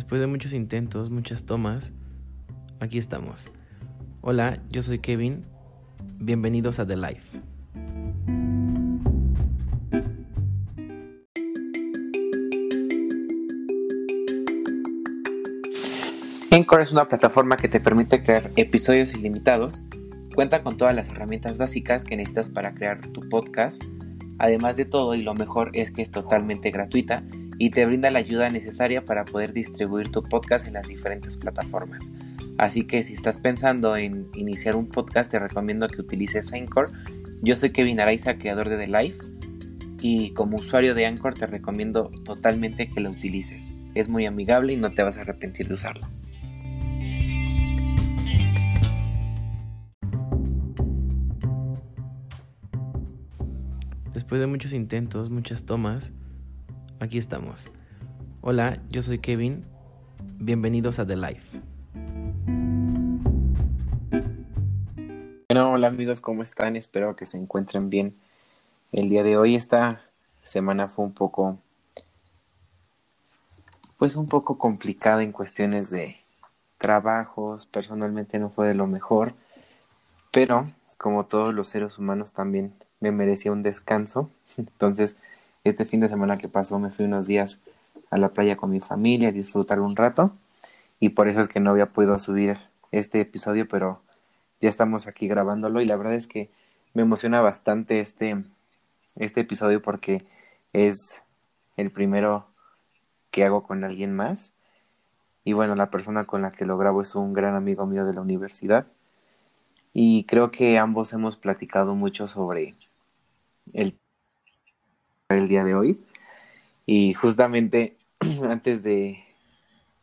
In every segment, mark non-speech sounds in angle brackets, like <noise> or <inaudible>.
Después de muchos intentos, muchas tomas, aquí estamos. Hola, yo soy Kevin. Bienvenidos a The Life. Anchor es una plataforma que te permite crear episodios ilimitados. Cuenta con todas las herramientas básicas que necesitas para crear tu podcast. Además de todo, y lo mejor es que es totalmente gratuita y te brinda la ayuda necesaria para poder distribuir tu podcast en las diferentes plataformas. Así que si estás pensando en iniciar un podcast, te recomiendo que utilices Anchor. Yo soy Kevin Araiza, creador de The Life, y como usuario de Anchor te recomiendo totalmente que lo utilices. Es muy amigable y no te vas a arrepentir de usarlo. Después de muchos intentos, muchas tomas, aquí estamos. Hola, yo soy Kevin. Bienvenidos a The Life. Bueno, hola amigos, ¿cómo están? Espero que se encuentren bien. El día de hoy, esta semana fue un poco, pues un poco complicada en cuestiones de trabajos. Personalmente no fue de lo mejor, pero como todos los seres humanos también me merecía un descanso. <laughs> Entonces, este fin de semana que pasó me fui unos días a la playa con mi familia a disfrutar un rato y por eso es que no había podido subir este episodio, pero ya estamos aquí grabándolo y la verdad es que me emociona bastante este, este episodio porque es el primero que hago con alguien más. Y bueno, la persona con la que lo grabo es un gran amigo mío de la universidad y creo que ambos hemos platicado mucho sobre el el día de hoy. Y justamente <clears throat> antes de,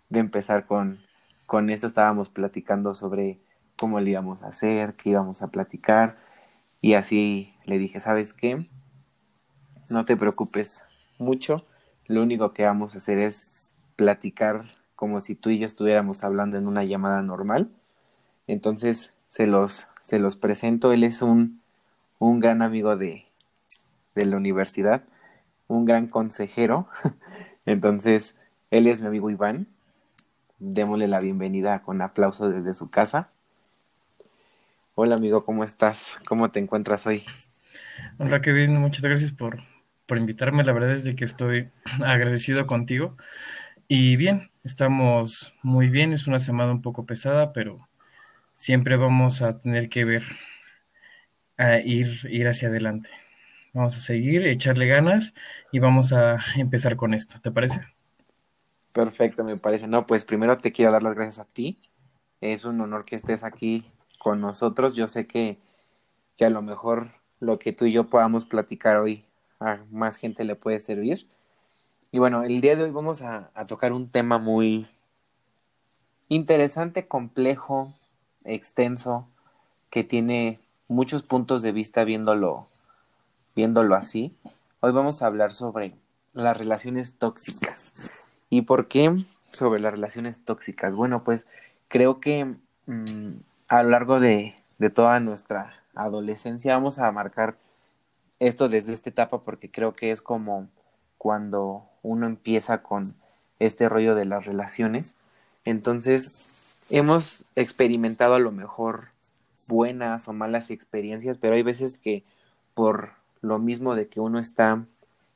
de empezar con, con esto estábamos platicando sobre cómo le íbamos a hacer, qué íbamos a platicar. Y así le dije, ¿sabes qué? No te preocupes mucho. Lo único que vamos a hacer es platicar como si tú y yo estuviéramos hablando en una llamada normal. Entonces se los, se los presento. Él es un, un gran amigo de, de la universidad un gran consejero. <laughs> Entonces, él es mi amigo Iván. Démosle la bienvenida con aplauso desde su casa. Hola amigo, ¿cómo estás? ¿Cómo te encuentras hoy? Hola Kevin, muchas gracias por, por invitarme. La verdad es de que estoy agradecido contigo. Y bien, estamos muy bien. Es una semana un poco pesada, pero siempre vamos a tener que ver, a ir, ir hacia adelante. Vamos a seguir, echarle ganas y vamos a empezar con esto, ¿te parece? Perfecto, me parece. No, pues primero te quiero dar las gracias a ti. Es un honor que estés aquí con nosotros. Yo sé que, que a lo mejor lo que tú y yo podamos platicar hoy a más gente le puede servir. Y bueno, el día de hoy vamos a, a tocar un tema muy interesante, complejo, extenso, que tiene muchos puntos de vista viéndolo viéndolo así, hoy vamos a hablar sobre las relaciones tóxicas. ¿Y por qué sobre las relaciones tóxicas? Bueno, pues creo que mm, a lo largo de, de toda nuestra adolescencia vamos a marcar esto desde esta etapa porque creo que es como cuando uno empieza con este rollo de las relaciones. Entonces, hemos experimentado a lo mejor buenas o malas experiencias, pero hay veces que por lo mismo de que uno está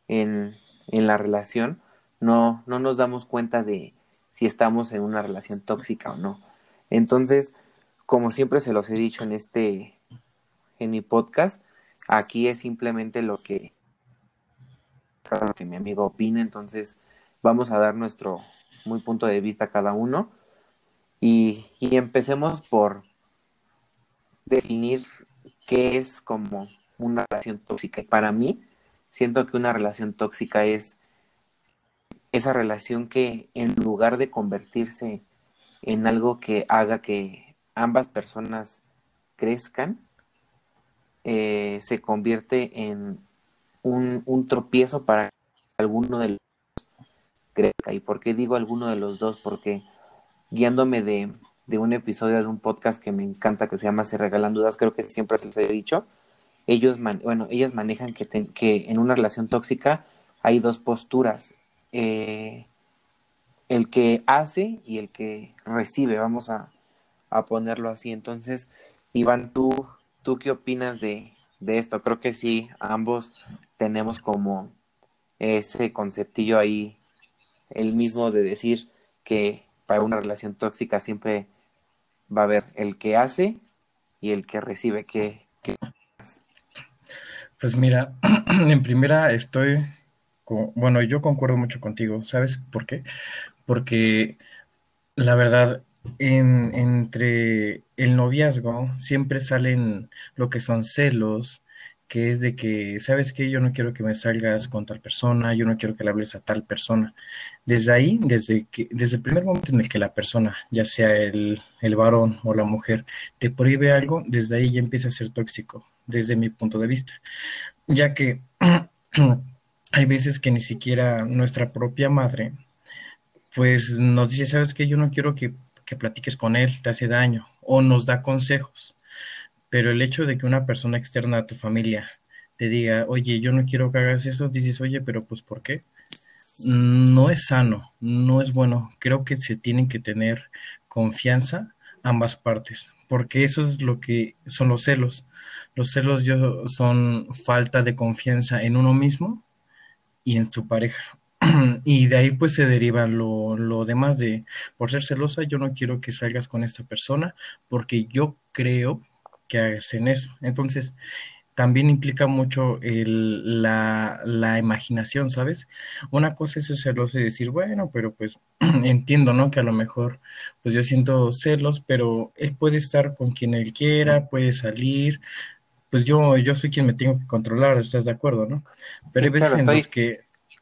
en, en la relación, no, no nos damos cuenta de si estamos en una relación tóxica o no. Entonces, como siempre se los he dicho en este, en mi podcast, aquí es simplemente lo que, lo que mi amigo opina, entonces vamos a dar nuestro muy punto de vista cada uno y, y empecemos por definir qué es como una relación tóxica. Y para mí, siento que una relación tóxica es esa relación que en lugar de convertirse en algo que haga que ambas personas crezcan, eh, se convierte en un, tropiezo para alguno de los dos crezca. ¿Y por qué digo alguno de los dos? Porque guiándome de, de un episodio de un podcast que me encanta que se llama Se Regalan Dudas, creo que siempre se les he dicho, ellos, bueno, ellas manejan que, que en una relación tóxica hay dos posturas. Eh, el que hace y el que recibe, vamos a, a ponerlo así. Entonces, Iván, ¿tú, tú qué opinas de, de esto? Creo que sí, ambos tenemos como ese conceptillo ahí, el mismo de decir que para una relación tóxica siempre va a haber el que hace y el que recibe. ¿Qué. Pues mira, <clears throat> en primera estoy, con, bueno, yo concuerdo mucho contigo, ¿sabes por qué? Porque la verdad, en, entre el noviazgo siempre salen lo que son celos, que es de que, ¿sabes qué? Yo no quiero que me salgas con tal persona, yo no quiero que le hables a tal persona. Desde ahí, desde que, desde el primer momento en el que la persona, ya sea el, el varón o la mujer, te prohíbe algo, desde ahí ya empieza a ser tóxico, desde mi punto de vista. Ya que <clears throat> hay veces que ni siquiera nuestra propia madre, pues nos dice, ¿sabes qué? Yo no quiero que, que platiques con él, te hace daño, o nos da consejos pero el hecho de que una persona externa a tu familia te diga, oye, yo no quiero que hagas eso, dices, oye, pero pues ¿por qué? No es sano, no es bueno. Creo que se tienen que tener confianza ambas partes, porque eso es lo que son los celos. Los celos yo, son falta de confianza en uno mismo y en tu pareja. <clears throat> Y de ahí pues se deriva lo, lo demás de, por ser celosa, yo no quiero que salgas con esta persona porque yo creo que hacen eso. Entonces, también implica mucho el, la, la, imaginación, ¿sabes? Una cosa es celoso y decir, bueno, pero pues <clears throat> entiendo, ¿no? Que a lo mejor, pues yo siento celos, pero él puede estar con quien él quiera, puede salir, pues yo, yo soy quien me tengo que controlar, ¿estás de acuerdo, no? Pero sí, hay veces claro, en estoy los que...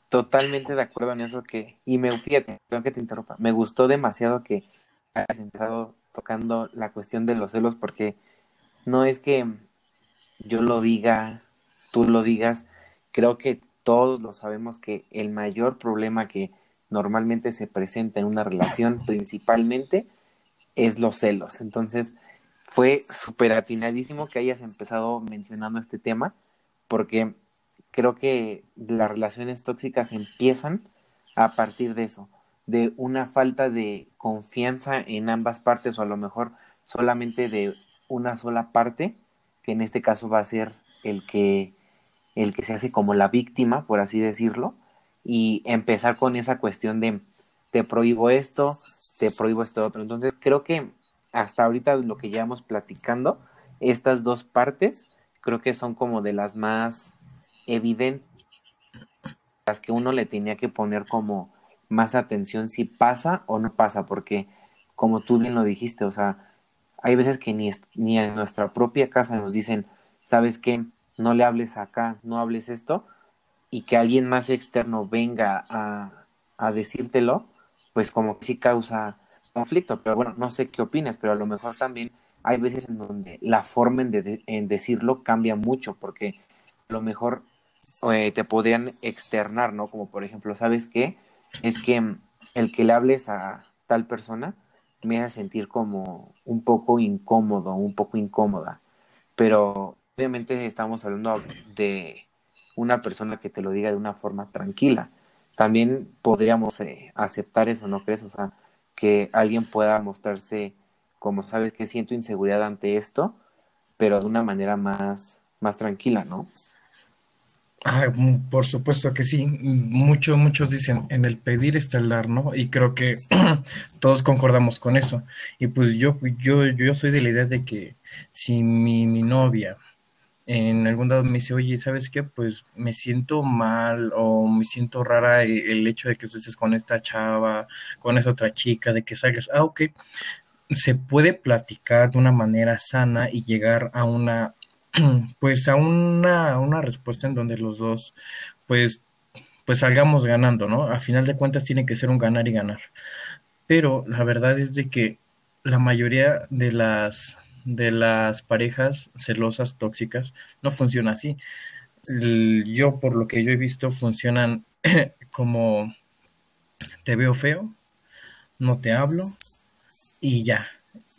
totalmente de acuerdo en eso que, y me, fíjate, tengo que te interrumpa, me gustó demasiado que hayas empezado tocando la cuestión de los celos porque no es que yo lo diga, tú lo digas, creo que todos lo sabemos que el mayor problema que normalmente se presenta en una relación principalmente es los celos. Entonces, fue súper atinadísimo que hayas empezado mencionando este tema, porque creo que las relaciones tóxicas empiezan a partir de eso, de una falta de confianza en ambas partes o a lo mejor solamente de una sola parte, que en este caso va a ser el que, el que se hace como la víctima, por así decirlo, y empezar con esa cuestión de te prohíbo esto, te prohíbo esto otro. Entonces creo que hasta ahorita lo que llevamos platicando, estas dos partes, creo que son como de las más evidentes, las que uno le tenía que poner como más atención si pasa o no pasa, porque como tú bien lo dijiste, o sea, hay veces que ni, ni en nuestra propia casa nos dicen, ¿sabes qué? No le hables acá, no hables esto, y que alguien más externo venga a, a decírtelo, pues como que sí causa conflicto. Pero bueno, no sé qué opinas, pero a lo mejor también hay veces en donde la forma en, de, en decirlo cambia mucho, porque a lo mejor eh, te podrían externar, ¿no? Como por ejemplo, ¿sabes qué? Es que el que le hables a tal persona, me hace sentir como un poco incómodo, un poco incómoda. Pero obviamente estamos hablando de una persona que te lo diga de una forma tranquila. También podríamos eh, aceptar eso, ¿no crees? O sea, que alguien pueda mostrarse como sabes que siento inseguridad ante esto, pero de una manera más, más tranquila, ¿no? Ah, por supuesto que sí. Muchos, muchos dicen en el pedir está el dar, ¿no? Y creo que <clears throat> todos concordamos con eso. Y pues yo, yo, yo soy de la idea de que si mi, mi novia en algún dado me dice, oye, ¿sabes qué? Pues me siento mal o me siento rara el, el hecho de que estés con esta chava, con esa otra chica, de que salgas, ah, ok, se puede platicar de una manera sana y llegar a una <clears throat> pues a una, una respuesta en donde los dos pues pues salgamos ganando, ¿no? A final de cuentas tiene que ser un ganar y ganar. Pero la verdad es de que la mayoría de las de las parejas celosas tóxicas no funciona así. Yo por lo que yo he visto funcionan <clears throat> como te veo feo, no te hablo y ya,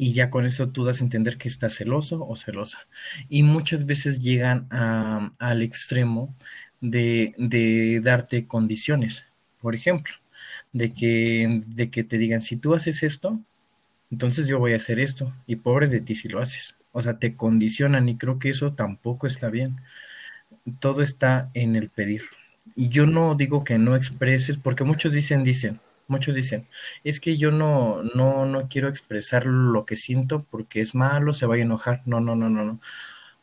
y ya con eso tú das a entender que estás celoso o celosa. Y muchas veces llegan a, al extremo de, de darte condiciones. Por ejemplo, de que, de que te digan, si tú haces esto, entonces yo voy a hacer esto, y pobre de ti si lo haces. O sea, te condicionan y creo que eso tampoco está bien. Todo está en el pedir. Y yo no digo que no expreses, porque muchos dicen, dicen, muchos dicen, es que yo no, no, no quiero expresar lo que siento porque es malo, se va a enojar. No, no, no, no, no.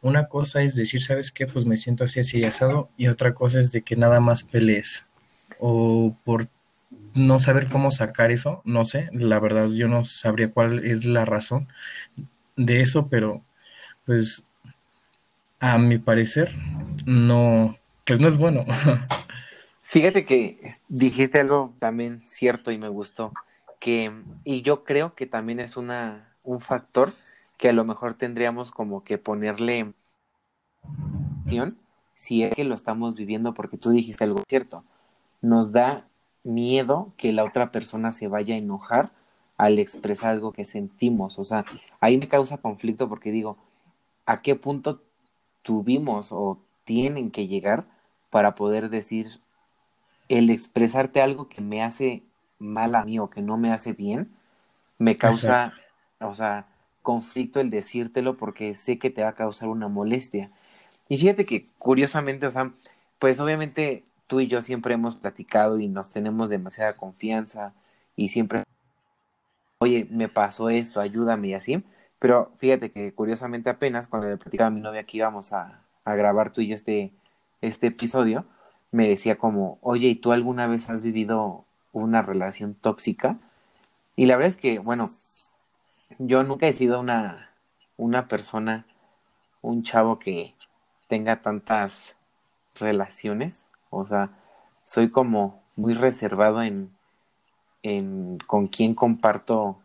Una cosa es decir, ¿sabes qué? Pues me siento así, así asado, y otra cosa es de que nada más pelees. O por no saber cómo sacar eso, no sé, la verdad yo no sabría cuál es la razón de eso, pero pues a mi parecer no, pues no es bueno. <laughs> Fíjate que dijiste algo también cierto y me gustó, que y yo creo que también es una un factor que a lo mejor tendríamos como que ponerle si es que lo estamos viviendo porque tú dijiste algo cierto. Nos da miedo que la otra persona se vaya a enojar al expresar algo que sentimos. O sea, ahí me causa conflicto porque digo, ¿a qué punto tuvimos o tienen que llegar para poder decir el expresarte algo que me hace mal a mí o que no me hace bien? Me causa, o sea, conflicto el decírtelo porque sé que te va a causar una molestia. Y fíjate que curiosamente, o sea, pues obviamente tú y yo siempre hemos platicado y nos tenemos demasiada confianza y siempre, oye, me pasó esto, ayúdame y así. Pero fíjate que curiosamente apenas cuando le platicaba a mi novia que íbamos a, a grabar tú y yo este, este episodio, me decía como, oye, ¿y tú alguna vez has vivido una relación tóxica? Y la verdad es que, bueno, yo nunca he sido una, una persona, un chavo que tenga tantas relaciones. O sea, soy como muy reservado en, en con quién comparto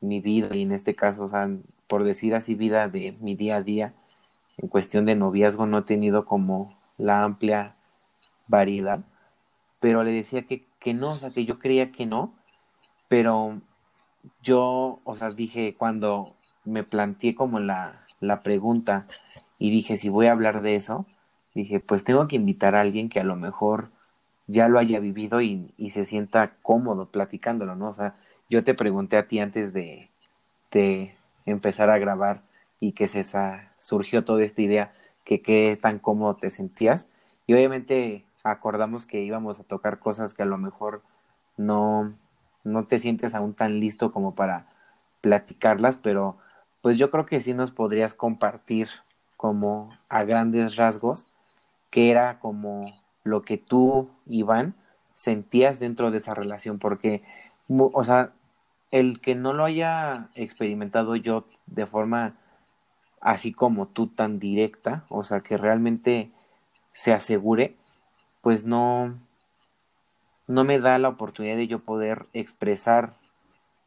mi vida y en este caso, o sea, por decir así, vida de mi día a día, en cuestión de noviazgo no he tenido como la amplia variedad, pero le decía que, que no, o sea, que yo creía que no, pero yo, o sea, dije, cuando me planteé como la, la pregunta y dije, si voy a hablar de eso, dije, pues tengo que invitar a alguien que a lo mejor ya lo haya vivido y, y se sienta cómodo platicándolo, ¿no? O sea, yo te pregunté a ti antes de, de empezar a grabar y que se surgió toda esta idea, que qué tan cómodo te sentías. Y obviamente acordamos que íbamos a tocar cosas que a lo mejor no, no te sientes aún tan listo como para platicarlas, pero pues yo creo que sí nos podrías compartir como a grandes rasgos que era como lo que tú, Iván, sentías dentro de esa relación, porque, o sea, el que no lo haya experimentado yo de forma así como tú tan directa, o sea, que realmente se asegure, pues no, no me da la oportunidad de yo poder expresar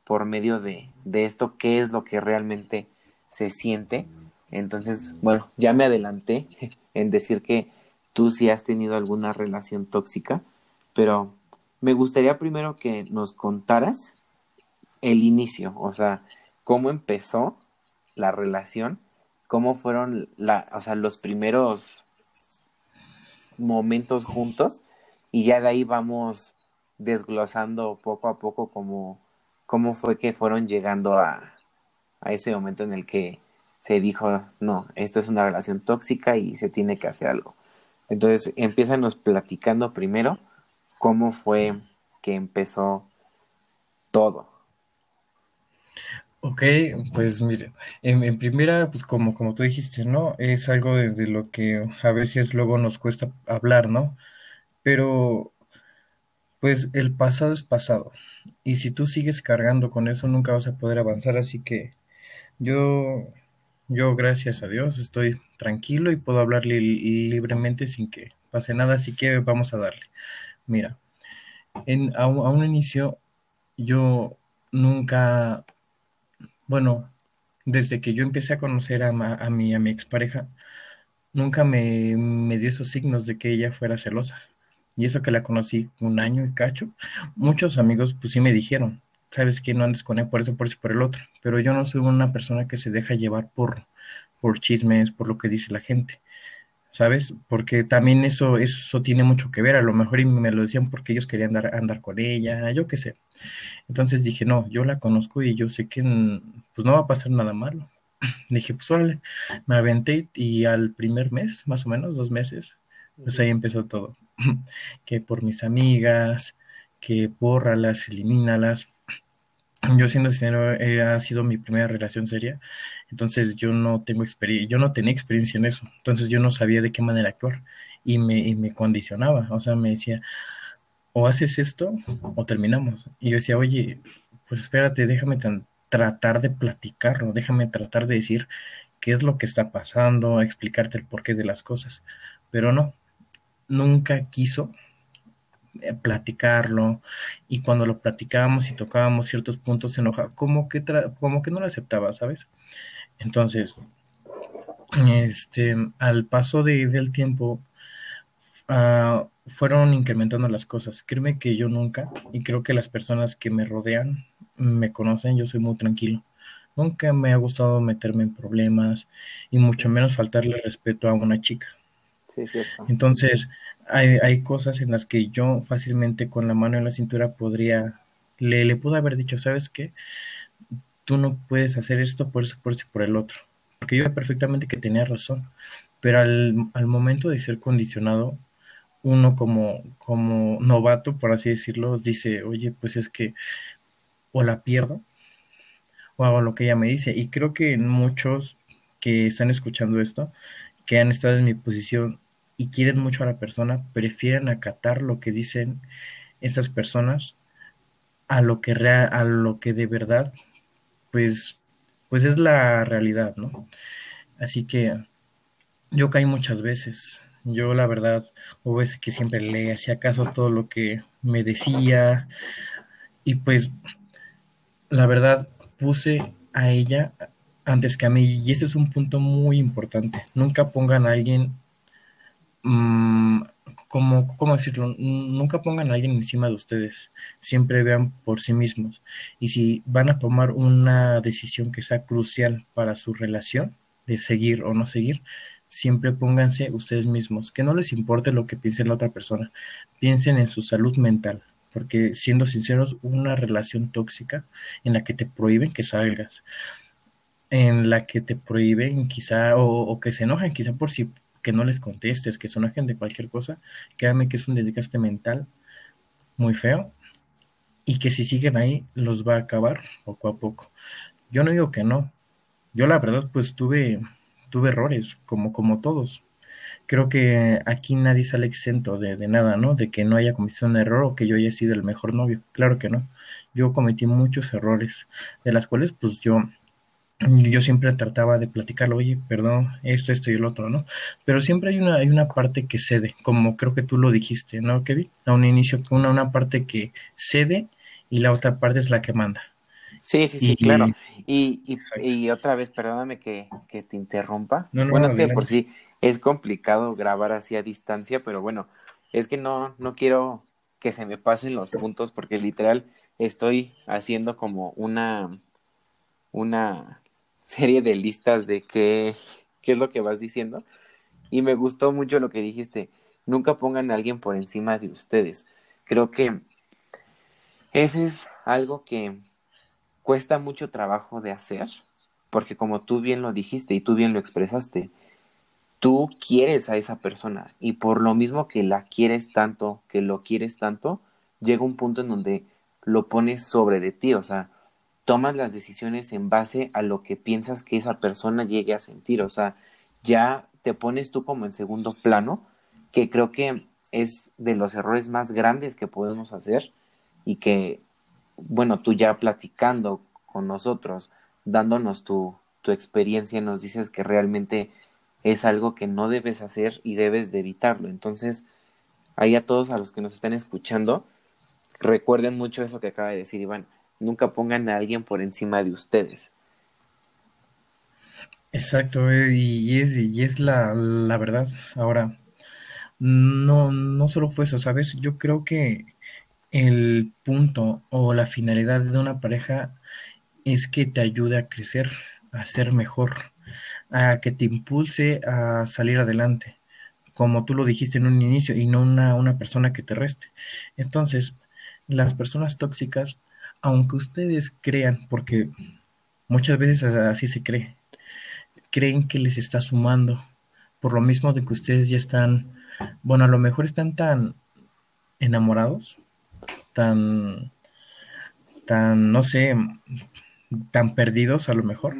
por medio de, de esto qué es lo que realmente se siente. Entonces, bueno, ya me adelanté <laughs> en decir que tú sí has tenido alguna relación tóxica, pero me gustaría primero que nos contaras el inicio, o sea, cómo empezó la relación, cómo fueron la, o sea, los primeros momentos juntos y ya de ahí vamos desglosando poco a poco cómo, cómo fue que fueron llegando a, a ese momento en el que se dijo, no, esto es una relación tóxica y se tiene que hacer algo. Entonces, empiezanos platicando primero cómo fue que empezó todo. Ok, pues mire, en, primera, pues como, como tú dijiste, ¿no? Es algo de, lo que a veces luego nos cuesta hablar, ¿no? Pero, pues el pasado es pasado. Y si tú sigues cargando con eso, nunca vas a poder avanzar. Así que yo, yo gracias a Dios, estoy tranquilo y puedo hablar libremente sin que pase nada, así que vamos a darle. Mira, en, a, un inicio yo nunca, bueno, desde que yo empecé a conocer a, a, mi, a mi expareja, nunca me, me dio esos signos de que ella fuera celosa. Y eso que la conocí un año y cacho, muchos amigos pues sí me dijeron, sabes que no andes con él por eso, por eso, por el otro. Pero yo no soy una persona que se deja llevar por, por chismes, por lo que dice la gente. ¿Sabes? Porque también eso, eso tiene mucho que ver, a lo mejor y me lo decían porque ellos querían andar, andar con ella, yo qué sé. Entonces dije, no, yo la conozco y yo sé que pues no va a pasar nada malo. <clears throat> Dije, pues órale, me aventé y al primer mes, más o menos, dos meses, pues ahí empezó todo. <clears throat> que por mis amigas, que bórralas, elimínalas. Yo siendo sincero, eh, ha sido mi primera relación seria, entonces yo no tengo experiencia, yo no tenía experiencia en eso, entonces yo no sabía de qué manera actuar y me, y me condicionaba, o sea, me decía, o haces esto o terminamos. Y yo decía, oye, pues espérate, déjame tratar de platicarlo, déjame tratar de decir qué es lo que está pasando, explicarte el porqué de las cosas. Pero no, nunca quiso platicarlo y cuando lo platicábamos y tocábamos ciertos puntos se enojaba, como que, como que no lo aceptaba, ¿sabes? Entonces, este, al paso de, del tiempo, uh, fueron incrementando las cosas. Créeme que yo nunca, y creo que las personas que me rodean me conocen, yo soy muy tranquilo. Nunca me ha gustado meterme en problemas y mucho menos faltarle respeto a una chica. Entonces, hay, hay cosas en las que yo fácilmente con la mano en la cintura podría, le, le pude haber dicho, ¿sabes qué? Tú no puedes hacer esto por eso, por eso por el otro. Porque yo perfectamente que tenía razón. Pero al, al momento de ser condicionado, uno como, como novato, por así decirlo, dice, oye, pues es que o la pierdo o hago lo que ella me dice. Y creo que muchos que están escuchando esto, que han estado en mi posición y quieren mucho a la persona, prefieren acatar lo que dicen esas personas a lo que real, a lo que de verdad, pues, pues es la realidad, ¿no? Así que yo caí muchas veces, yo la verdad, hubo veces que siempre le hacía caso todo lo que me decía y pues la verdad puse a ella antes que a mí y ese es un punto muy importante. Nunca pongan a alguien, mmm, como, ¿cómo decirlo? Nunca pongan a alguien encima de ustedes. Siempre vean por sí mismos. Y si van a tomar una decisión que sea crucial para su relación, de seguir o no seguir, siempre pónganse ustedes mismos, que no les importe lo que piense la otra persona, piensen en su salud mental, porque siendo sinceros, una relación tóxica en la que te prohíben que salgas, en la que te prohíben quizá, o, que se enojan quizá por si que no les contestes, que se enojen de cualquier cosa, créanme que es un desgaste mental muy feo y que si siguen ahí los va a acabar poco a poco. Yo no digo que no, yo la verdad pues tuve tuve errores, como, como todos. Creo que aquí nadie sale exento de, de nada, ¿no? De que no haya cometido un error o que yo haya sido el mejor novio. Claro que no. Yo cometí muchos errores, de las cuales pues yo yo siempre trataba de platicarlo, oye, perdón, esto, esto y el otro, ¿no? Pero siempre hay una, hay una parte que cede, como creo que tú lo dijiste, ¿no, Kevin? A un inicio, una, una parte que cede y la otra parte es la que manda. Sí, sí, sí, claro. Y, y, y, otra vez, perdóname que, que te interrumpa. bueno, es que por sí es complicado grabar así a distancia, pero bueno, es que no, no quiero que se me pasen los puntos porque literal estoy haciendo como una, una serie de listas de qué, qué es lo que vas diciendo. Y me gustó mucho lo que dijiste. Nunca pongan a alguien por encima de ustedes. Creo que ese es algo que cuesta mucho trabajo de hacer, porque como tú bien lo dijiste y tú bien lo expresaste, tú quieres a esa persona y por lo mismo que la quieres tanto, que lo quieres tanto, llega un punto en donde lo pones sobre de ti, o sea, tomas las decisiones en base a lo que piensas que esa persona llegue a sentir, o sea, ya te pones tú como en segundo plano, que creo que es de los errores más grandes que podemos hacer y que bueno, tú ya platicando con nosotros, dándonos tu, tu experiencia, nos dices que realmente es algo que no debes hacer y debes de evitarlo. Entonces, ahí a todos a los que nos están escuchando, recuerden mucho eso que acaba de decir Iván. Nunca pongan a alguien por encima de ustedes. Exacto, eh, y es, y es la, la verdad. Ahora, no, no solo fue eso, ¿sabes? Yo creo que el punto o la finalidad de una pareja es que te ayude a crecer, a ser mejor, a que te impulse a salir adelante. como tú lo dijiste en un inicio, y no una, una persona que te reste. Entonces, las personas tóxicas, aunque ustedes crean, porque muchas veces así se cree, creen que les está sumando, por lo mismo de que ustedes ya están, bueno, a lo mejor están tan enamorados, tan, tan, no sé, tan perdidos a lo mejor,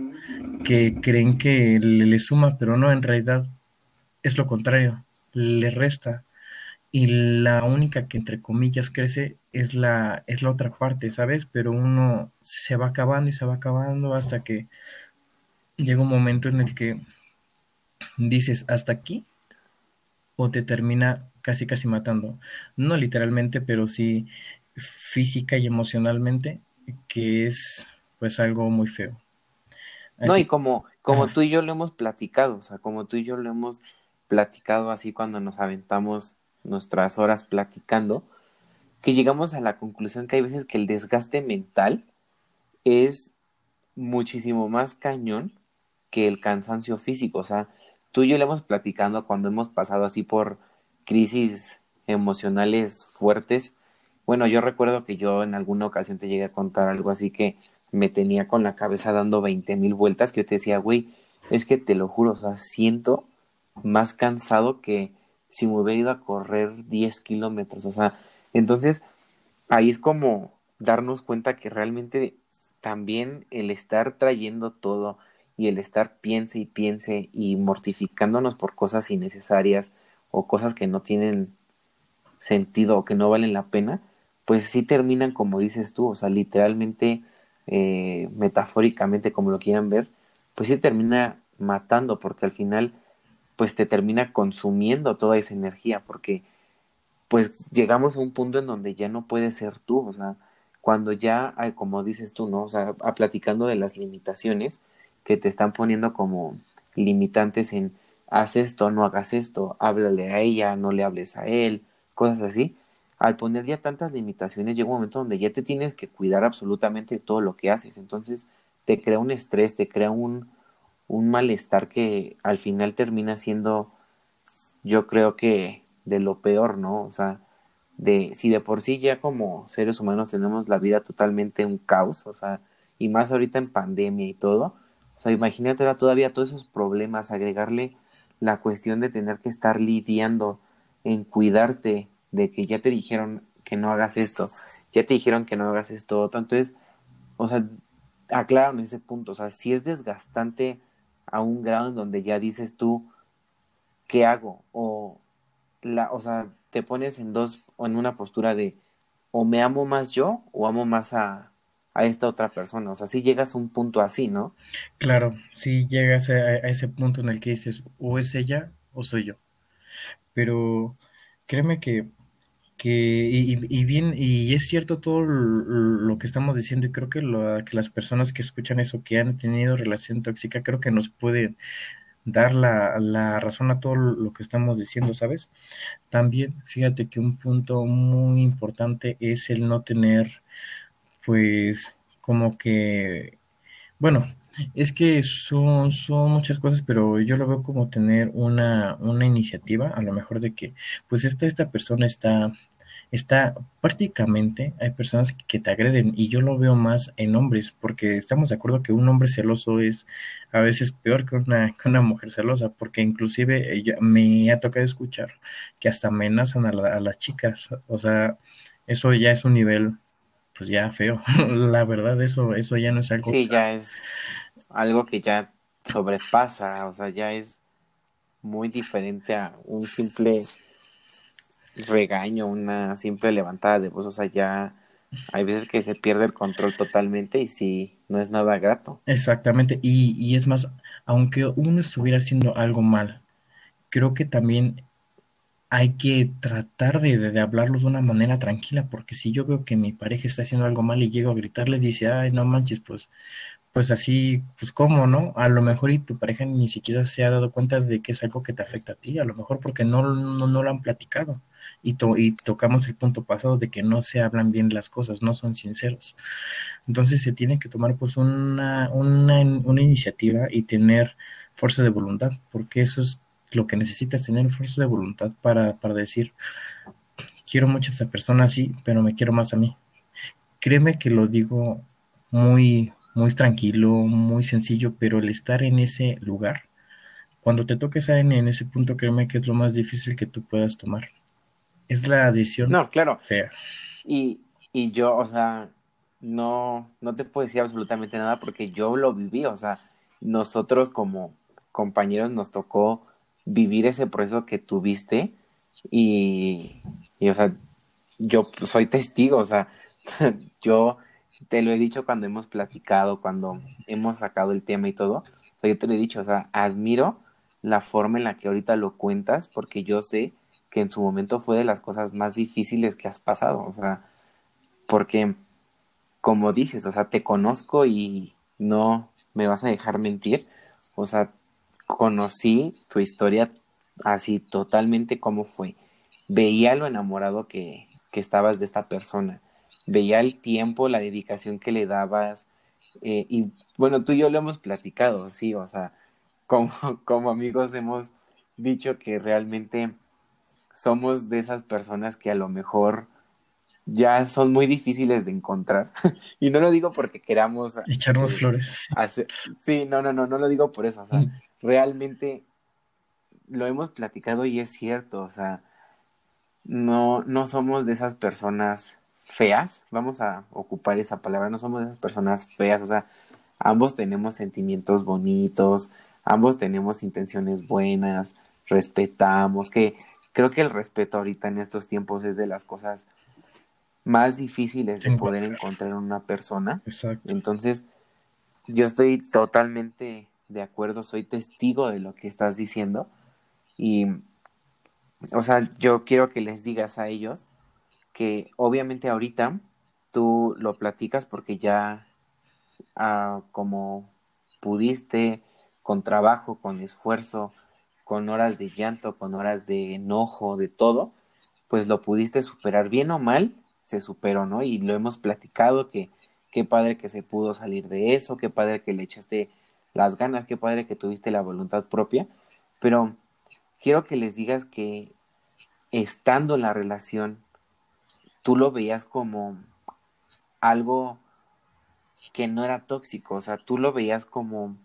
que creen que le, le suma, pero no, en realidad es lo contrario, le resta. Y la única que entre comillas crece es la, es la otra parte, ¿sabes? Pero uno se va acabando y se va acabando hasta que llega un momento en el que dices hasta aquí o te termina casi casi matando. No literalmente, pero sí física y emocionalmente, que es pues algo muy feo. no, y como, como tú y yo lo hemos platicado, o sea, como tú y yo lo hemos platicado así cuando nos aventamos nuestras horas platicando, que llegamos a la conclusión que hay veces que el desgaste mental es muchísimo más cañón que el cansancio físico. O sea, tú y yo le hemos platicado cuando hemos pasado así por crisis emocionales fuertes. Bueno, yo recuerdo que yo en alguna ocasión te llegué a contar algo así que me tenía con la cabeza dando veinte mil vueltas, que yo te decía, güey, es que te lo juro, o sea, siento más cansado que si me hubiera ido a correr 10 kilómetros. O sea, entonces ahí es como darnos cuenta que realmente también el estar trayendo todo y el estar piense y piense y mortificándonos por cosas innecesarias o cosas que no tienen sentido o que no valen la pena, pues sí terminan como dices tú, o sea, literalmente, eh, metafóricamente, como lo quieran ver, pues sí termina matando, porque al final, pues te termina consumiendo toda esa energía, porque pues llegamos a un punto en donde ya no puedes ser tú, o sea, cuando ya, como dices tú, ¿no? O sea, platicando de las limitaciones que te están poniendo como limitantes en haz esto, no hagas esto, háblale a ella, no le hables a él, cosas así. Al poner ya tantas limitaciones, llega un momento donde ya te tienes que cuidar absolutamente de todo lo que haces. Entonces, te crea un estrés, te crea un, un malestar que al final termina siendo, yo creo que de lo peor, ¿no? O sea, de si de por sí ya como seres humanos tenemos la vida totalmente un caos, o sea, y más ahorita en pandemia y todo, o sea, imagínate todavía todos esos problemas, agregarle la cuestión de tener que estar lidiando en cuidarte de que ya te dijeron que no hagas esto, ya te dijeron que no hagas esto otro, entonces, o sea, aclaro en ese punto, o sea, si es desgastante a un grado en donde ya dices tú, ¿qué hago? O, la, o sea, te pones en dos, o en una postura de, o me amo más yo, o amo más a, a esta otra persona. O sea, si llegas a un punto así, ¿no? Claro, si llegas a, ese punto en el que dices, o es ella o soy yo. Pero créeme que, que y, bien, y es cierto todo lo que estamos diciendo, y creo que, lo, que las personas que escuchan eso, que han tenido relación tóxica, creo que nos pueden dar la, la razón a todo lo que estamos diciendo, ¿sabes? También, fíjate que un punto muy importante es el no tener pues como que, bueno, es que son, son muchas cosas, pero yo lo veo como tener una, una iniciativa, a lo mejor de que, pues esta, esta persona está, está prácticamente, hay personas que te agreden y yo lo veo más en hombres, porque estamos de acuerdo que un hombre celoso es a veces peor que una, que una mujer celosa, porque inclusive eh, me ha tocado escuchar que hasta amenazan a, a las chicas, o sea, eso ya es un nivel pues ya feo. <laughs> La verdad, eso, eso ya no es algo. Sí, ya es algo que ya sobrepasa, o sea, ya es muy diferente a un simple regaño, una simple levantada de voz, o sea, ya hay veces que se pierde el control totalmente y sí, no es nada grato. Exactamente, y, y es más, aunque uno estuviera haciendo algo mal, creo que también hay que tratar de, de, hablarlo de una manera tranquila, porque si yo veo que mi pareja está haciendo algo mal y llego a gritarle, dice, ay, no manches, pues, pues así, pues cómo, ¿no? A lo mejor y tu pareja ni siquiera se ha dado cuenta de que es algo que te afecta a ti, a lo mejor porque no, no, no lo han platicado. Y, to, y tocamos el punto pasado de que no se hablan bien las cosas, no son sinceros. Entonces se tiene que tomar pues una, una, una iniciativa y tener fuerza de voluntad, porque eso es lo que necesitas es tener fuerza de voluntad para, para decir, quiero mucho a esta persona, sí, pero me quiero más a mí. Créeme que lo digo muy, muy tranquilo, muy sencillo, pero el estar en ese lugar, cuando te toques en, ese punto, créeme que es lo más difícil que tú puedas tomar. Es la decisión no, claro. fea. Y, y yo, o sea, no, no te puedo decir absolutamente nada porque yo lo viví, o sea, nosotros como compañeros nos tocó vivir ese proceso que tuviste y, y o sea, yo soy testigo, o sea, <laughs> yo te lo he dicho cuando hemos platicado, cuando hemos sacado el tema y todo, o sea, yo te lo he dicho, o sea, admiro la forma en la que ahorita lo cuentas porque yo sé que en su momento fue de las cosas más difíciles que has pasado, o sea, porque como dices, o sea, te conozco y no me vas a dejar mentir, o sea, conocí tu historia así totalmente como fue. Veía lo enamorado que, que estabas de esta persona, veía el tiempo, la dedicación que le dabas, eh, y bueno, tú y yo lo hemos platicado, sí, o sea, como, <laughs> como amigos hemos dicho que realmente somos de esas personas que a lo mejor ya son muy difíciles de encontrar. <laughs> y no lo digo porque queramos... Echarnos flores. sí, no, no, no, no lo digo por eso. O sea, mm. realmente lo hemos platicado y es cierto. O sea, no, no somos de esas personas feas. Vamos a ocupar esa palabra. No somos de esas personas feas. O sea, ambos tenemos sentimientos bonitos. Ambos tenemos intenciones buenas. Respetamos. Que creo que el respeto ahorita en estos tiempos es de las cosas más difíciles de poder encontrar en una persona. Exacto. Entonces, yo estoy totalmente de acuerdo, soy testigo de lo que estás diciendo y, o sea, yo quiero que les digas a ellos que obviamente ahorita tú lo platicas porque ya ah, como pudiste, con trabajo, con esfuerzo, con horas de llanto, con horas de enojo, de todo, pues lo pudiste superar bien o mal, se superó, ¿no? Y lo hemos platicado, que qué padre que se pudo salir de eso, qué padre que le echaste las ganas, qué padre que tuviste la voluntad propia, pero quiero que les digas que estando en la relación, tú lo veías como algo que no era tóxico, o sea, tú lo veías como,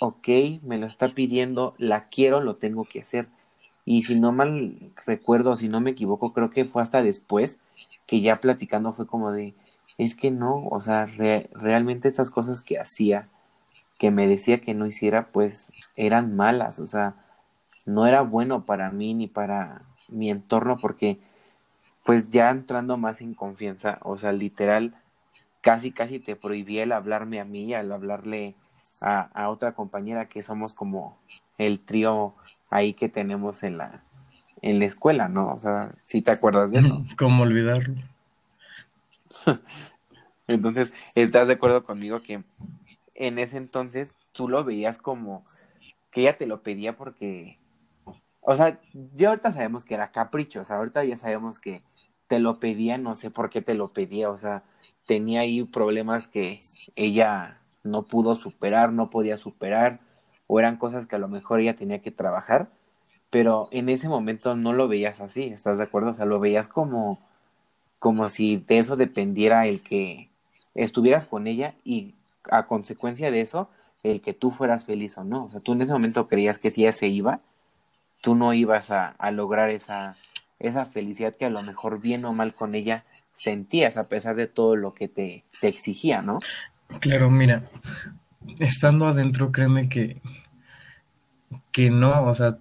ok, me lo está pidiendo, la quiero, lo tengo que hacer. Y si no mal recuerdo, si no me equivoco, creo que fue hasta después que ya platicando fue como de, es que no, o sea, realmente estas cosas que hacía, que me decía que no hiciera, pues eran malas, o sea, no era bueno para mí ni para mi entorno porque pues ya entrando más en confianza, o sea, literal, casi, casi te prohibía el hablarme a mí, al hablarle a, a otra compañera que somos como el trío ahí que tenemos en la, en la escuela, ¿no? O sea, si te acuerdas de eso. <laughs> ¿Cómo olvidarlo? <laughs> entonces, ¿estás de acuerdo conmigo que en ese entonces tú lo veías como que ella te lo pedía porque, o sea, ya ahorita sabemos que era capricho, o sea, ahorita ya sabemos que te lo pedía, no sé por qué te lo pedía, o sea, tenía ahí problemas que ella no pudo superar, no podía superar, o eran cosas que a lo mejor ella tenía que trabajar, pero en ese momento no lo veías así, ¿estás de acuerdo? O sea, lo veías como, como si de eso dependiera el que estuvieras con ella y a consecuencia de eso, el que tú fueras feliz o no. O sea, tú en ese momento creías que si ella se iba, tú no ibas a, lograr esa, esa felicidad que a lo mejor bien o mal con ella sentías a pesar de todo lo que te, te exigía, ¿no? Claro, mira, estando adentro, créeme que, que no, o sea,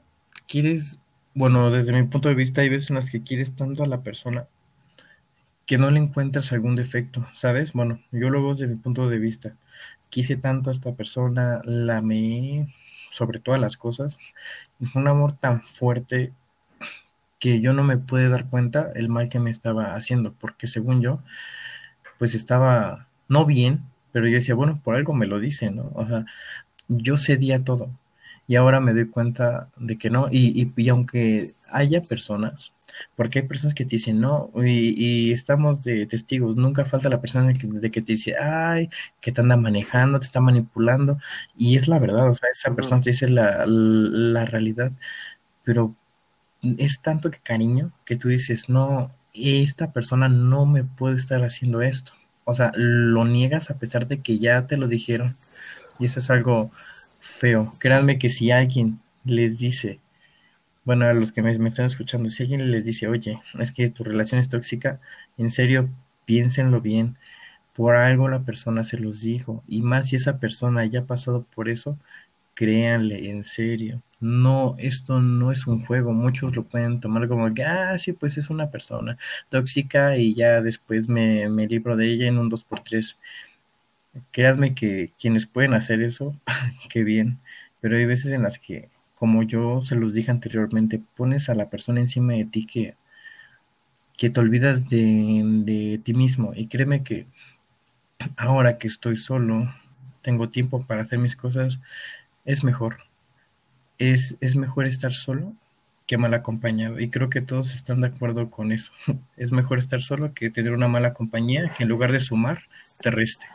quieres, bueno, desde mi punto de vista hay veces en las que quieres tanto a la persona que no le encuentras algún defecto, ¿sabes? Bueno, yo lo veo desde mi punto de vista. Quise tanto a esta persona, la amé sobre todas las cosas, y fue un amor tan fuerte que yo no me pude dar cuenta el mal que me estaba haciendo, porque según yo, pues estaba no bien, pero yo decía, bueno, por algo me lo dice, ¿no? O sea, yo cedía todo, y ahora me doy cuenta de que no. Y, y, aunque haya personas porque hay personas que te dicen no, y, estamos de testigos, nunca falta la persona de que te dice, ay, que te anda manejando, te está manipulando, y es la verdad, o sea, esa persona te dice la, la realidad, pero es tanto el cariño que tú dices, no, esta persona no me puede estar haciendo esto. O sea, lo niegas a pesar de que ya te lo dijeron. Y eso es algo feo. Créanme que si alguien les dice, bueno, a los que me, están escuchando, si alguien les dice, oye, es que tu relación es tóxica, en serio, piénsenlo bien. Por algo la persona se los dijo. Y más si esa persona ya ha pasado por eso, créanle, en serio. No, esto no es un juego. Muchos lo pueden tomar como que, ah, sí, pues es una persona tóxica y ya después me, me libro de ella en un 2x3. Créanme que quienes pueden hacer eso, <laughs> qué bien. Pero hay veces en las que, como yo se los dije anteriormente, pones a la persona encima de ti que, que te olvidas de, de ti mismo. Y créeme que ahora que estoy solo, tengo tiempo para hacer mis cosas, es mejor. Es, es mejor estar solo que mal acompañado. Y creo que todos están de acuerdo con eso. <laughs> Es mejor estar solo que tener una mala compañía que en lugar de sumar, te reste.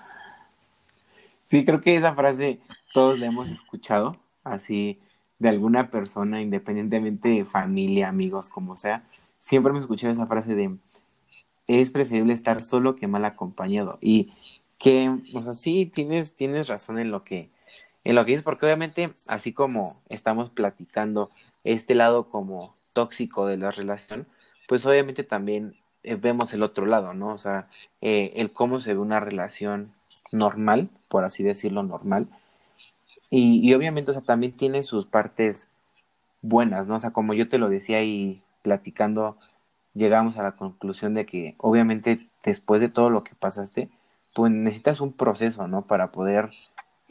Sí, creo que esa frase todos la hemos escuchado, así de alguna persona, independientemente de familia, amigos, como sea. Siempre hemos escuchado esa frase de es preferible estar solo que mal acompañado. Y que, o sea, sí, tienes, tienes razón en lo que en lo que dices, porque obviamente, así como estamos platicando este lado como tóxico de la relación, pues obviamente también eh, vemos el otro lado, ¿no? O sea, eh, el cómo se ve una relación normal, por así decirlo, normal. Y, y, obviamente, o sea, también tiene sus partes buenas, ¿no? O sea, como yo te lo decía y platicando, llegamos a la conclusión de que obviamente después de todo lo que pasaste, pues necesitas un proceso, ¿no? Para poder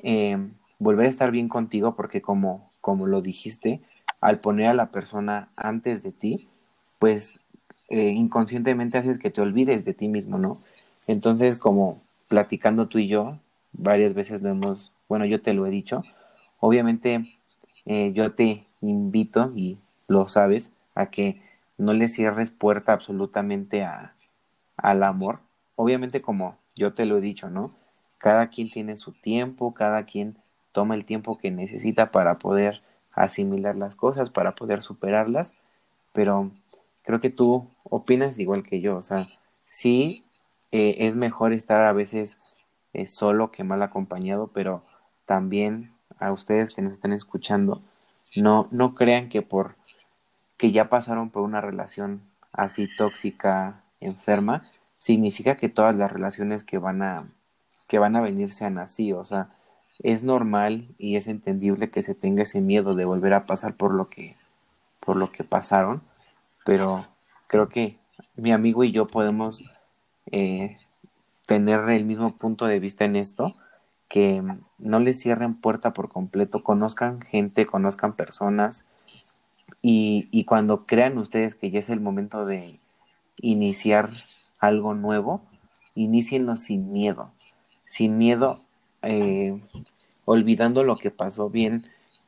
eh, volver a estar bien contigo porque como, como lo dijiste, al poner a la persona antes de ti, pues eh, inconscientemente haces que te olvides de ti mismo, ¿no? Entonces, como platicando tú y yo, varias veces lo hemos, bueno, yo te lo he dicho, obviamente eh, yo te invito, y lo sabes, a que no le cierres puerta absolutamente a, al amor. Obviamente como yo te lo he dicho, ¿no? Cada quien tiene su tiempo, cada quien toma el tiempo que necesita para poder asimilar las cosas, para poder superarlas, pero creo que tú opinas igual que yo, o sea, sí eh, es mejor estar a veces eh, solo que mal acompañado, pero también a ustedes que nos están escuchando, no, no crean que por que ya pasaron por una relación así tóxica, enferma, significa que todas las relaciones que van a que van a venir sean así, o sea, es normal y es entendible que se tenga ese miedo de volver a pasar por lo que por lo que pasaron pero creo que mi amigo y yo podemos eh, tener el mismo punto de vista en esto que no les cierren puerta por completo conozcan gente conozcan personas y, y cuando crean ustedes que ya es el momento de iniciar algo nuevo inicienlo sin miedo sin miedo eh, olvidando lo que pasó, bien,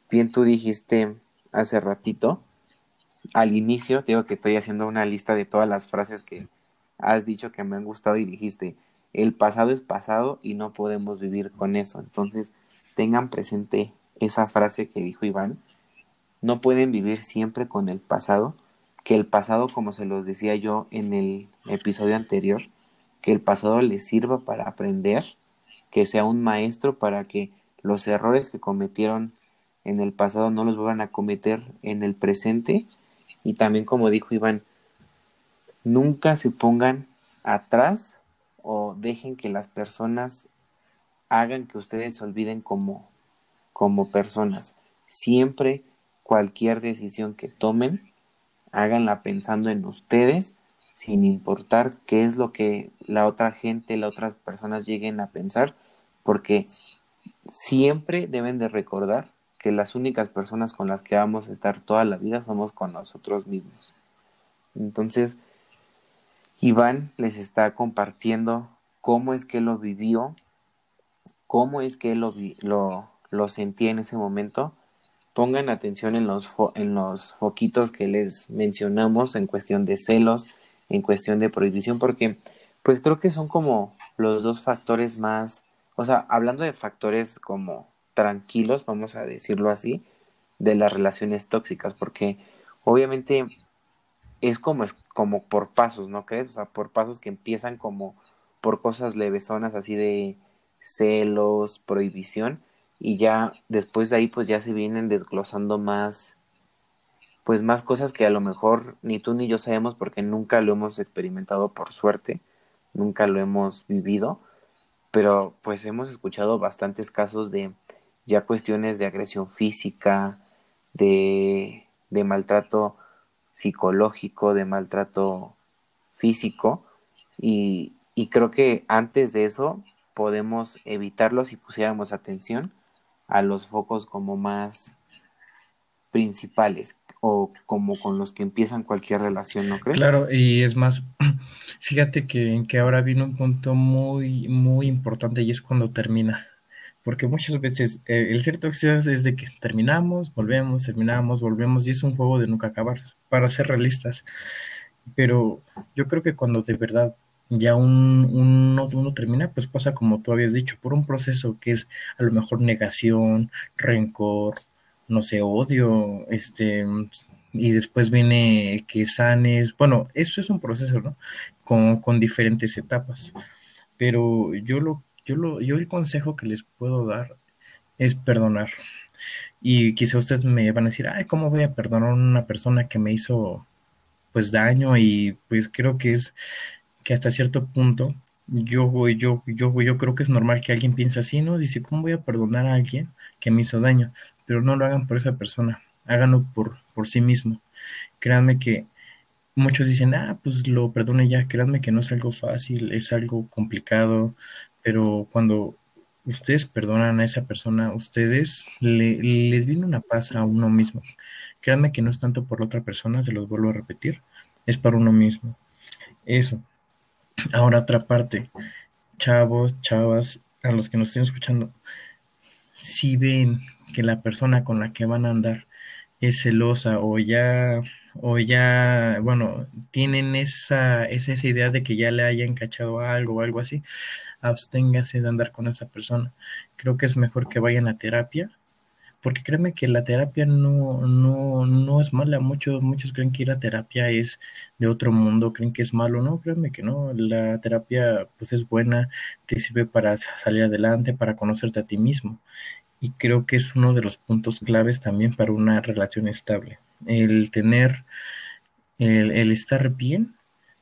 bien tú dijiste hace ratito, al inicio, digo que estoy haciendo una lista de todas las frases que has dicho que me han gustado y dijiste, el pasado es pasado y no podemos vivir con eso. Entonces, tengan presente esa frase que dijo Iván, no pueden vivir siempre con el pasado, que el pasado, como se los decía yo en el episodio anterior, que el pasado les sirva para aprender que sea un maestro para que los errores que cometieron en el pasado no los vuelvan a cometer en el presente y también como dijo Iván, nunca se pongan atrás o dejen que las personas hagan que ustedes se olviden como, como personas. Siempre cualquier decisión que tomen, háganla pensando en ustedes sin importar qué es lo que la otra gente, las otras personas lleguen a pensar, porque siempre deben de recordar que las únicas personas con las que vamos a estar toda la vida somos con nosotros mismos. Entonces, Iván les está compartiendo cómo es que lo vivió, cómo es que lo, lo, lo sentía en ese momento, pongan atención en los, en los foquitos que les mencionamos en cuestión de celos, en cuestión de prohibición, porque pues creo que son como los dos factores más, o sea, hablando de factores como tranquilos, vamos a decirlo así, de las relaciones tóxicas, porque obviamente es como, es como por pasos, ¿no crees? O sea, por pasos que empiezan como por cosas levesonas así de celos, prohibición, y ya después de ahí pues ya se vienen desglosando más pues más cosas que a lo mejor ni tú ni yo sabemos porque nunca lo hemos experimentado por suerte, nunca lo hemos vivido, pero pues hemos escuchado bastantes casos de ya cuestiones de agresión física, de, de maltrato psicológico, de maltrato físico y, y creo que antes de eso podemos evitarlo si pusiéramos atención a los focos como más principales o como con los que empiezan cualquier relación, ¿no crees? Claro, y es más, <clears throat> fíjate que, que ahora viene un punto muy, muy importante y es cuando termina. Porque muchas veces eh, el ser tóxico es de que terminamos, volvemos, terminamos, volvemos y es un juego de nunca acabar, para ser realistas. Pero yo creo que cuando de verdad ya un, uno, termina, pues pasa como tú habías dicho, por un proceso que es a lo mejor negación, rencor, no sé, odio, este, y después viene que sanes, bueno, eso es un proceso, ¿no? Con, con diferentes etapas. Pero yo lo, yo lo, yo el consejo que les puedo dar es perdonar. Y quizá ustedes me van a decir, ay, ¿cómo voy a perdonar a una persona que me hizo pues daño? Y pues creo que es que hasta cierto punto yo, yo, yo, yo creo que es normal que alguien piense así, ¿no? Dice, ¿cómo voy a perdonar a alguien que me hizo daño? Pero no lo hagan por esa persona, háganlo por, por sí mismo. Créanme que muchos dicen, ah, pues lo perdone ya, créanme que no es algo fácil, es algo complicado, pero cuando ustedes perdonan a esa persona, ustedes le, les viene una paz a uno mismo. Créanme que no es tanto por la otra persona, se los vuelvo a repetir, es para uno mismo. Eso, Ahora otra parte, chavos, chavas, a los que nos estén escuchando, si ven que la persona con la que van a andar es celosa o ya, o ya, bueno, tienen esa, esa, esa idea de que ya le hayan cachado algo o algo así, absténgase de andar con esa persona. Creo que es mejor que vayan a terapia porque créeme que la terapia no, no, no es mala. Muchos, muchos creen que ir a terapia es de otro mundo, creen que es malo. No, créeme que no. La terapia pues es buena, te sirve para salir adelante, para conocerte a ti mismo. Y creo que es uno de los puntos claves también para una relación estable. El tener, el, el estar bien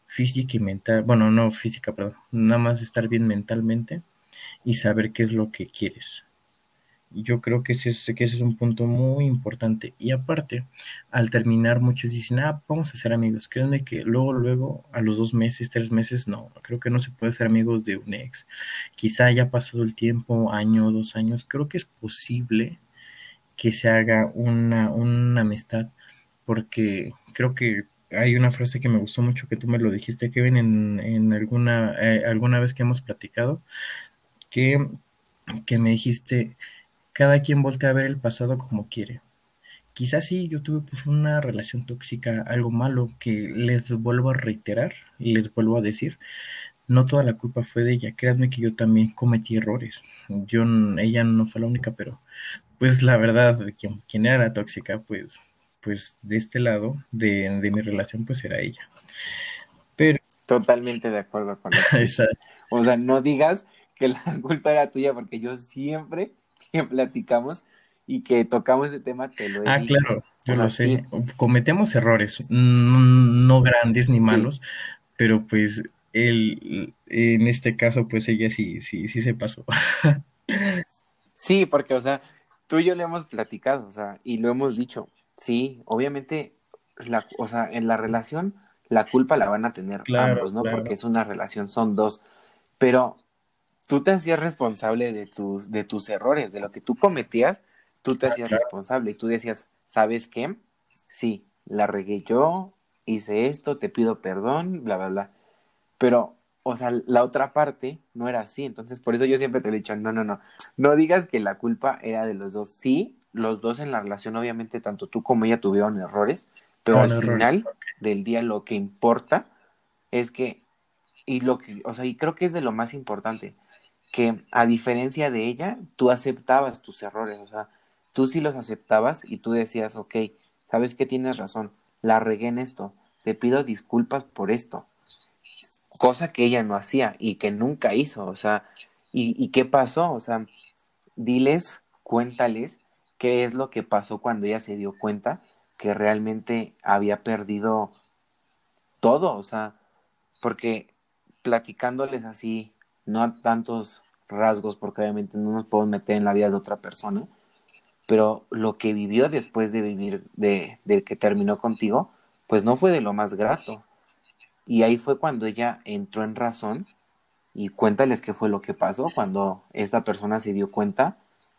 física y mental, bueno, no física, perdón, nada más estar bien mentalmente y saber qué es lo que quieres yo creo que ese, es, que ese es un punto muy importante. Y aparte, al terminar, muchos dicen, ah, vamos a ser amigos. Créanme que luego, luego, a los dos meses, tres meses, no, creo que no se puede ser amigos de un ex. Quizá haya pasado el tiempo, año, dos años, creo que es posible que se haga una, una amistad, porque creo que hay una frase que me gustó mucho que tú me lo dijiste, Kevin, en, alguna, eh, alguna vez que hemos platicado, que, que me dijiste, cada quien voltea a ver el pasado como quiere. Quizás sí, yo tuve pues una relación tóxica, algo malo, que les vuelvo a reiterar y les vuelvo a decir, no toda la culpa fue de ella, créanme que yo también cometí errores. Yo, ella no fue la única, pero pues la verdad, quien, quien era tóxica, pues, pues de este lado de, de mi relación, pues era ella. Pero... Totalmente de acuerdo con <laughs> eso. o sea, no digas que la <laughs> culpa era tuya, porque yo siempre <laughs> que platicamos y que tocamos ese tema, te lo he Ah, claro, yo lo sé. Cometemos errores, no grandes ni malos, pero pues él, en este caso, pues ella sí, sí, sí se pasó. <laughs> sí, porque, o sea, tú y yo le hemos platicado, o sea, y lo hemos dicho. Sí, obviamente, la, o sea, en la relación la culpa la van a tener ambos, ¿no? Porque es una relación, son dos. Pero tú te hacías responsable de tus, de tus errores, de lo que tú cometías, tú te ah, hacías responsable y tú decías, ¿sabes qué? Sí, la regué yo, hice esto, te pido perdón, bla, bla, bla. Pero o sea, la otra parte no era así. Entonces, por eso yo siempre te he dicho, no, no, no, no digas que la culpa era de los dos. Sí, los dos en la relación, obviamente, tanto tú como ella tuvieron errores, pero al final del día lo que importa es que, y lo que, o sea, y creo que es de lo más importante, que a diferencia de ella, tú aceptabas tus errores, o sea, tú sí los aceptabas y tú decías, ok, sabes que tienes razón, la regué en esto, te pido disculpas por esto, cosa que ella no hacía y que nunca hizo, o sea, ¿y, y qué pasó? O sea, diles, cuéntales qué es lo que pasó cuando ella se dio cuenta que realmente había perdido todo, o sea, porque platicándoles así, no a tantos rasgos, porque obviamente no nos podemos meter en la vida de otra persona, pero lo que vivió después de vivir, de, que terminó contigo, pues no fue de lo más grato. Y ahí fue cuando ella entró en razón y cuéntales qué fue lo que pasó cuando esta persona se dio cuenta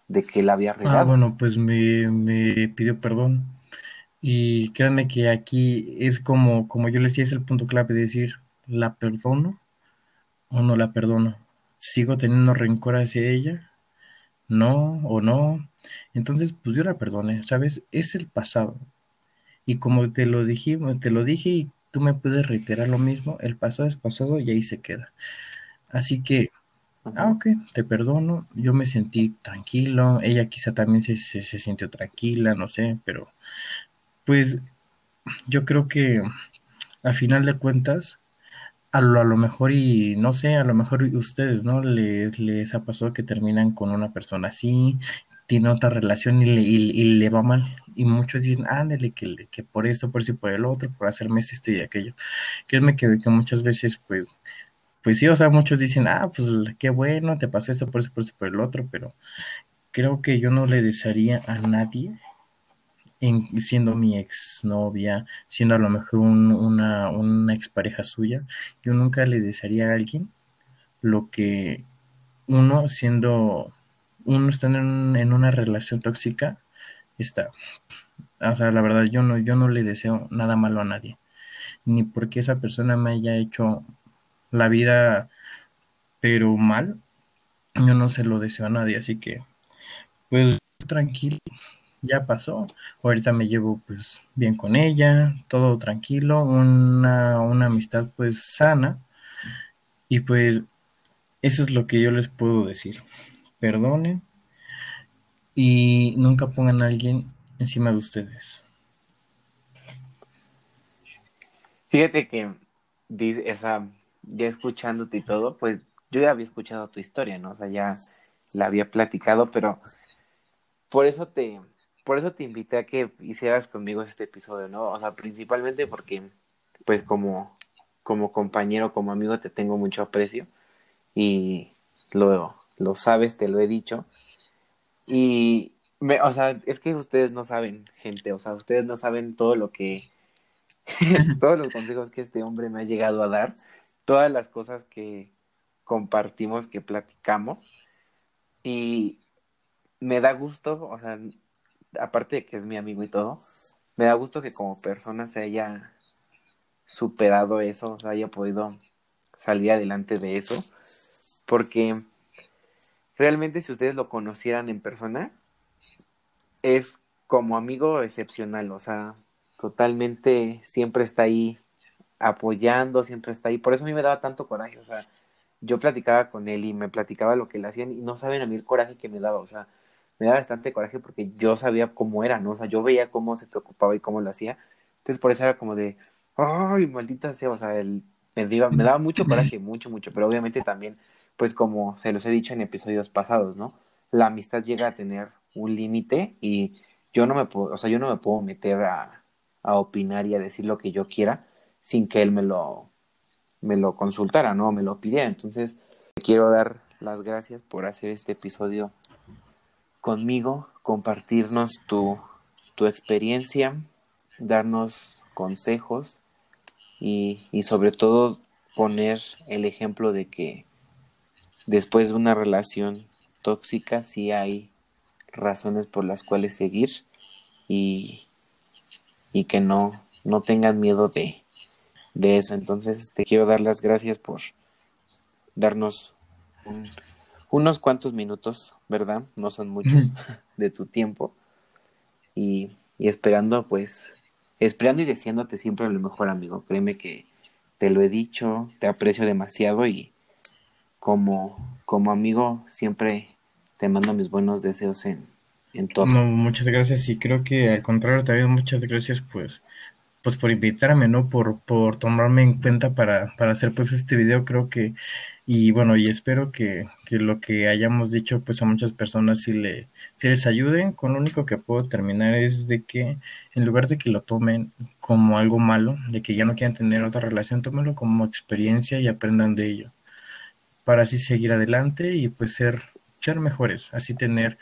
de que la había regado. Ah, bueno, pues me, me pidió perdón. Y créanme que aquí es como, como yo les decía, es el punto clave de decir, ¿la perdono o no la perdono? ¿Sigo teniendo rencor hacia ella? ¿No o no? Entonces, pues yo la perdoné, ¿sabes? Es el pasado. Y como te lo dije, te lo dije y tú me puedes reiterar lo mismo, el pasado es pasado y ahí se queda. Así que Ah, ok, te perdono. Yo me sentí tranquilo. Ella quizá también se, se, sintió tranquila, no sé, pero pues yo creo que a final de cuentas, a lo, a lo mejor y no sé, a lo mejor ustedes, ¿no? Les, les ha pasado que terminan con una persona así, tiene otra relación y le, y, le va mal. Y muchos dicen, ándale, que, que por esto, por y por el otro, por hacerme esto y aquello. Créeme que, que muchas veces, pues, pues sí, o sea, muchos dicen, ah, pues qué bueno, te pasó esto por eso, por eso, por el otro, pero creo que yo no le desearía a nadie, en, siendo mi exnovia, siendo a lo mejor una, una expareja suya, yo nunca le desearía a alguien lo que uno siendo, uno estando en, en una relación tóxica, está. O sea, la verdad, yo no, yo no le deseo nada malo a nadie. Ni porque esa persona me haya hecho la vida, pero mal, yo no se lo deseo a nadie, así que, pues tranquilo, ya pasó. Ahorita me llevo pues bien con ella, todo tranquilo, una, una amistad pues sana. Y pues eso es lo que yo les puedo decir. Perdonen y nunca pongan a alguien encima de ustedes. Fíjate que esa ya escuchándote y todo, pues yo ya había escuchado tu historia, ¿no? O sea, ya la había platicado, pero por eso te, por eso te invité a que hicieras conmigo este episodio, ¿no? O sea, principalmente porque, pues como, como compañero, como amigo, te tengo mucho aprecio y lo, lo sabes, te lo he dicho. Y, me, o sea, es que ustedes no saben, gente, o sea, ustedes no saben todo lo que, <laughs> todos los consejos que este hombre me ha llegado a dar todas las cosas que compartimos, que platicamos. Y me da gusto, o sea, aparte de que es mi amigo y todo, me da gusto que como persona se haya superado eso, o sea, haya podido salir adelante de eso, porque realmente si ustedes lo conocieran en persona, es como amigo excepcional, o sea, totalmente siempre está ahí apoyando, siempre está ahí. Por eso a mí me daba tanto coraje, o sea, yo platicaba con él y me platicaba lo que le hacían y no saben a mí el coraje que me daba, o sea, me daba bastante coraje porque yo sabía cómo era, ¿no? O sea, yo veía cómo se preocupaba y cómo lo hacía. Entonces por eso era como de, ay, maldita sea, o sea, él me, me daba mucho coraje, mucho, mucho, pero obviamente también, pues como se los he dicho en episodios pasados, ¿no? La amistad llega a tener un límite y yo no me puedo, o sea, yo no me puedo meter a, a opinar y a decir lo que yo quiera, sin que él me lo, me lo consultara, ¿no? Me lo pidiera. Entonces, quiero dar las gracias por hacer este episodio conmigo, compartirnos tu, tu experiencia, darnos consejos y, y sobre todo poner el ejemplo de que después de una relación tóxica sí hay razones por las cuales seguir y, y que no, no tengan miedo de, de eso. Entonces, te quiero dar las gracias por, darnos unos cuantos minutos, ¿verdad? No son muchos <laughs> de tu tiempo. Y, y esperando, pues, esperando y deseándote siempre lo mejor, amigo. Créeme que te lo he dicho, te aprecio demasiado y como, como amigo siempre te mando mis buenos deseos en, en todo. muchas gracias y creo que al contrario también muchas gracias pues pues por invitarme, ¿no? Por, por tomarme en cuenta para, para hacer pues este video, creo que, y bueno, y espero que, que lo que hayamos dicho pues a muchas personas sí, le, sí les ayuden. Con lo único que puedo terminar es de que en lugar de que lo tomen como algo malo, de que ya no quieran tener otra relación, tómenlo como experiencia y aprendan de ello. Para así seguir adelante y pues ser, ser mejores, así tener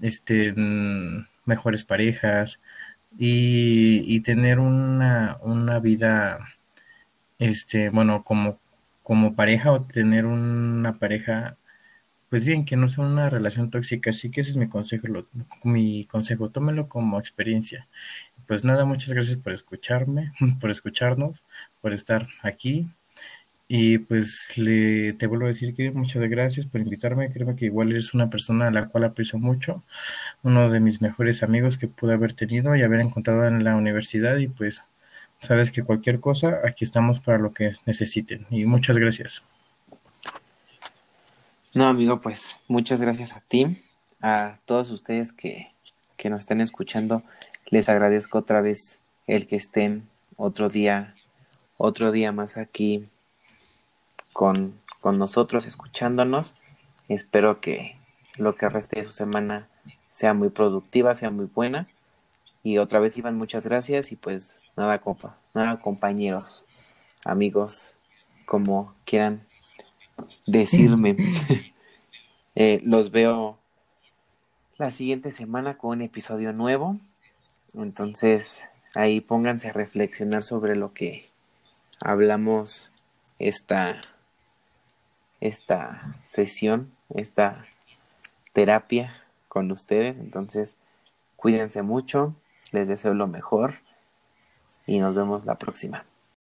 este mm, mejores parejas, y, tener una, una vida, este, bueno, como, como pareja o tener una pareja, pues bien, que no sea una relación tóxica. Así que ese es mi consejo, mi consejo, tómelo como experiencia. Pues nada, muchas gracias por escucharme, <laughs> por escucharnos, por estar aquí. Y pues le, te vuelvo a decir que muchas gracias por invitarme. Creo que igual eres una persona a la cual aprecio mucho, uno de mis mejores amigos que pude haber tenido y haber encontrado en la universidad. Y pues sabes que cualquier cosa, aquí estamos para lo que necesiten. Y muchas gracias. No, amigo, pues muchas gracias a ti, a todos ustedes que, que nos estén escuchando. Les agradezco otra vez el que estén otro día, otro día más aquí con, nosotros, escuchándonos. Espero que lo que reste de su semana sea muy productiva, sea muy buena. Y otra vez, Iván, muchas gracias. Y pues nada, compa, nada, compañeros, amigos, como quieran decirme. <laughs> <laughs> Eh, los veo la siguiente semana con un episodio nuevo. Entonces, ahí pónganse a reflexionar sobre lo que hablamos esta esta sesión, esta terapia con ustedes. Entonces, cuídense mucho, les deseo lo mejor y nos vemos la próxima.